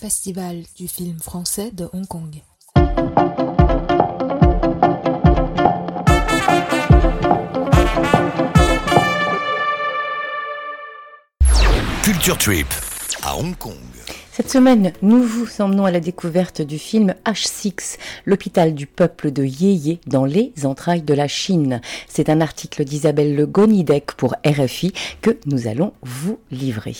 Festival du film français de Hong Kong. Culture Trip à Hong Kong. Cette semaine, nous vous emmenons à la découverte du film H6, l'hôpital du peuple de Yéyé dans les entrailles de la Chine. C'est un article d'Isabelle Le Gonidec pour RFI que nous allons vous livrer.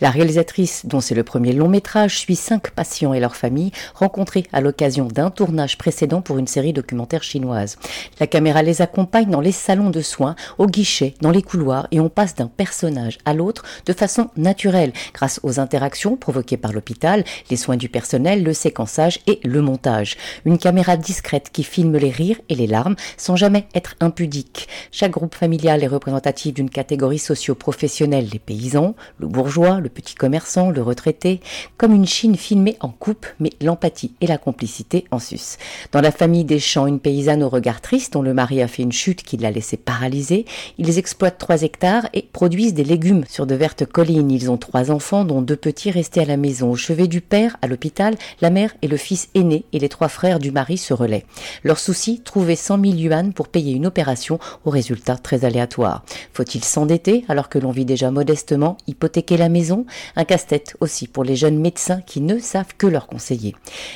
La réalisatrice, dont c'est le premier long métrage, suit cinq patients et leurs familles rencontrés à l'occasion d'un tournage précédent pour une série documentaire chinoise. La caméra les accompagne dans les salons de soins, au guichet, dans les couloirs et on passe d'un personnage à l'autre de façon naturelle grâce aux interactions provoquées par l'hôpital, les soins du personnel, le séquençage et le montage. Une caméra discrète qui filme les rires et les larmes sans jamais être impudique. Chaque groupe familial est représentatif d'une catégorie socio-professionnelle, les paysans, le bourgeois, petit commerçant, le retraité, comme une Chine filmée en coupe, mais l'empathie et la complicité en sus. Dans la famille des champs, une paysanne au regard triste dont le mari a fait une chute qui l'a laissé paralysée, ils exploitent trois hectares et produisent des légumes sur de vertes collines. Ils ont trois enfants dont deux petits restés à la maison au chevet du père, à l'hôpital, la mère et le fils aîné et les trois frères du mari se relaient. Leur souci, trouver 100 000 yuan pour payer une opération au résultat très aléatoire. Faut-il s'endetter alors que l'on vit déjà modestement, hypothéquer la maison? Un casse-tête aussi pour les jeunes médecins qui ne savent que leur conseiller.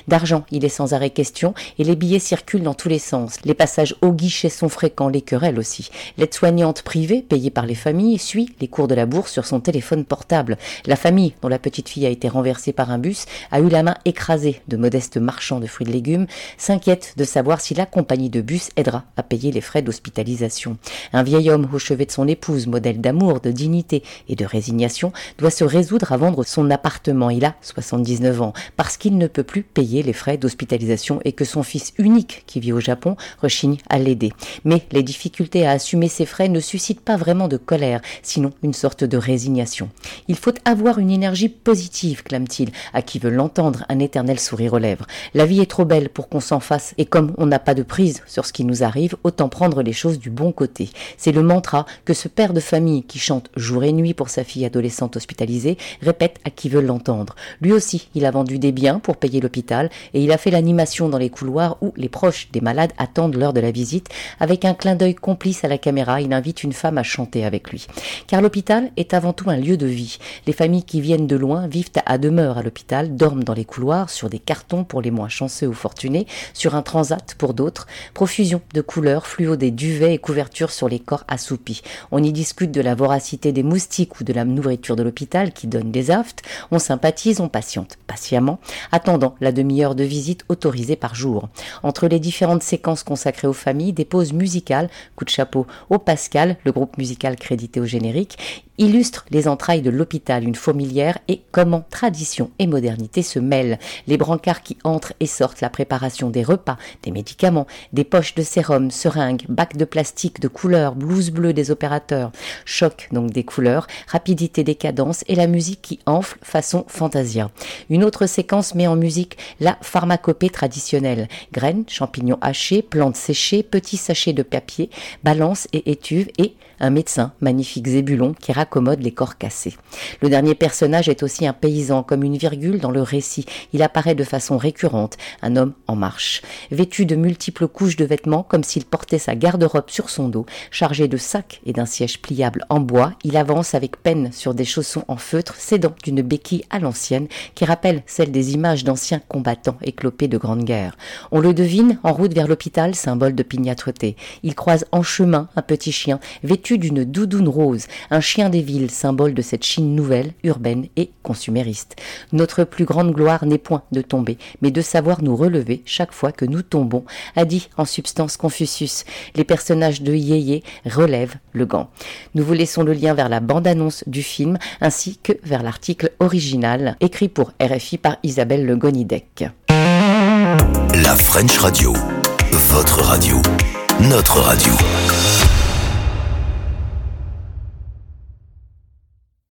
D'argent, il est sans arrêt question et les billets circulent dans tous les sens. Les passages au guichet sont fréquents, les querelles aussi. L'aide-soignante privée, payée par les familles, suit les cours de la bourse sur son téléphone portable. La famille, dont la petite fille a été renversée renversé par un bus, a eu la main écrasée de modestes marchands de fruits et légumes, s'inquiète de savoir si la compagnie de bus aidera à payer les frais d'hospitalisation. Un vieil homme au chevet de son épouse, modèle d'amour, de dignité et de résignation, doit se résoudre à vendre son appartement. Il a 79 ans, parce qu'il ne peut plus payer les frais d'hospitalisation et que son fils unique, qui vit au Japon, rechigne à l'aider. Mais les difficultés à assumer ces frais ne suscitent pas vraiment de colère, sinon une sorte de résignation. Il faut avoir une énergie positive, clame-t-il, à qui veut l'entendre, un éternel sourire aux lèvres. La vie est trop belle pour qu'on s'en fasse, et comme on n'a pas de prise sur ce qui nous arrive, autant prendre les choses du bon côté. C'est le mantra que ce père de famille qui chante jour et nuit pour sa fille adolescente hospitalisée répète à qui veut l'entendre. Lui aussi, il a vendu des biens pour payer l'hôpital, et il a fait l'animation dans les couloirs où les proches des malades attendent l'heure de la visite. Avec un clin d'œil complice à la caméra, il invite une femme à chanter avec lui. Car l'hôpital est avant tout un lieu de vie. Les familles qui viennent de loin vivent à demeure à l'hôpital, dorment dans les couloirs, sur des cartons pour les moins chanceux ou fortunés, sur un transat pour d'autres, profusion de couleurs, fluo des duvets et couvertures sur les corps assoupis. On y discute de la voracité des moustiques ou de la nourriture de l'hôpital qui donne des aftes, on sympathise, on patiente patiemment, attendant la demi-heure de visite autorisée par jour. Entre les différentes séquences consacrées aux familles, des pauses musicales, coup de chapeau au Pascal, le groupe musical crédité au générique, illustre les entrailles de l'hôpital, une fourmilière et comment tradition et modernité se mêlent. Les brancards qui entrent et sortent, la préparation des repas, des médicaments, des poches de sérum, seringues, bacs de plastique de couleurs, blouses bleues des opérateurs, choc donc des couleurs, rapidité des cadences et la musique qui enfle façon fantasia. Une autre séquence met en musique la pharmacopée traditionnelle. Graines, champignons hachés, plantes séchées, petits sachets de papier, balances et étuves et un médecin, magnifique Zébulon, qui raccommode les corps cassés. Le dernier personnage est aussi un paysan, comme une virgule dans le récit. Il apparaît de façon récurrente, un homme en marche. Vêtu de multiples couches de vêtements, comme s'il portait sa garde-robe sur son dos, chargé de sacs et d'un siège pliable en bois, il avance avec peine sur des chaussons en feutre, s'aidant d'une béquille à l'ancienne, qui rappelle celle des images d'anciens combattants éclopés de grande guerre. On le devine en route vers l'hôpital, symbole de pignatreté. Il croise en chemin un petit chien, vêtu d'une doudoune rose, un chien des villes, symbole de cette Chine nouvelle, urbaine et consumériste. Notre plus grande gloire n'est point de tomber, mais de savoir nous relever chaque fois que nous tombons, a dit en substance Confucius. Les personnages de Yéyé relèvent le gant. Nous vous laissons le lien vers la bande-annonce du film que vers l'article original écrit pour RFI par Isabelle Le Gonidec. La French Radio, votre radio, notre radio.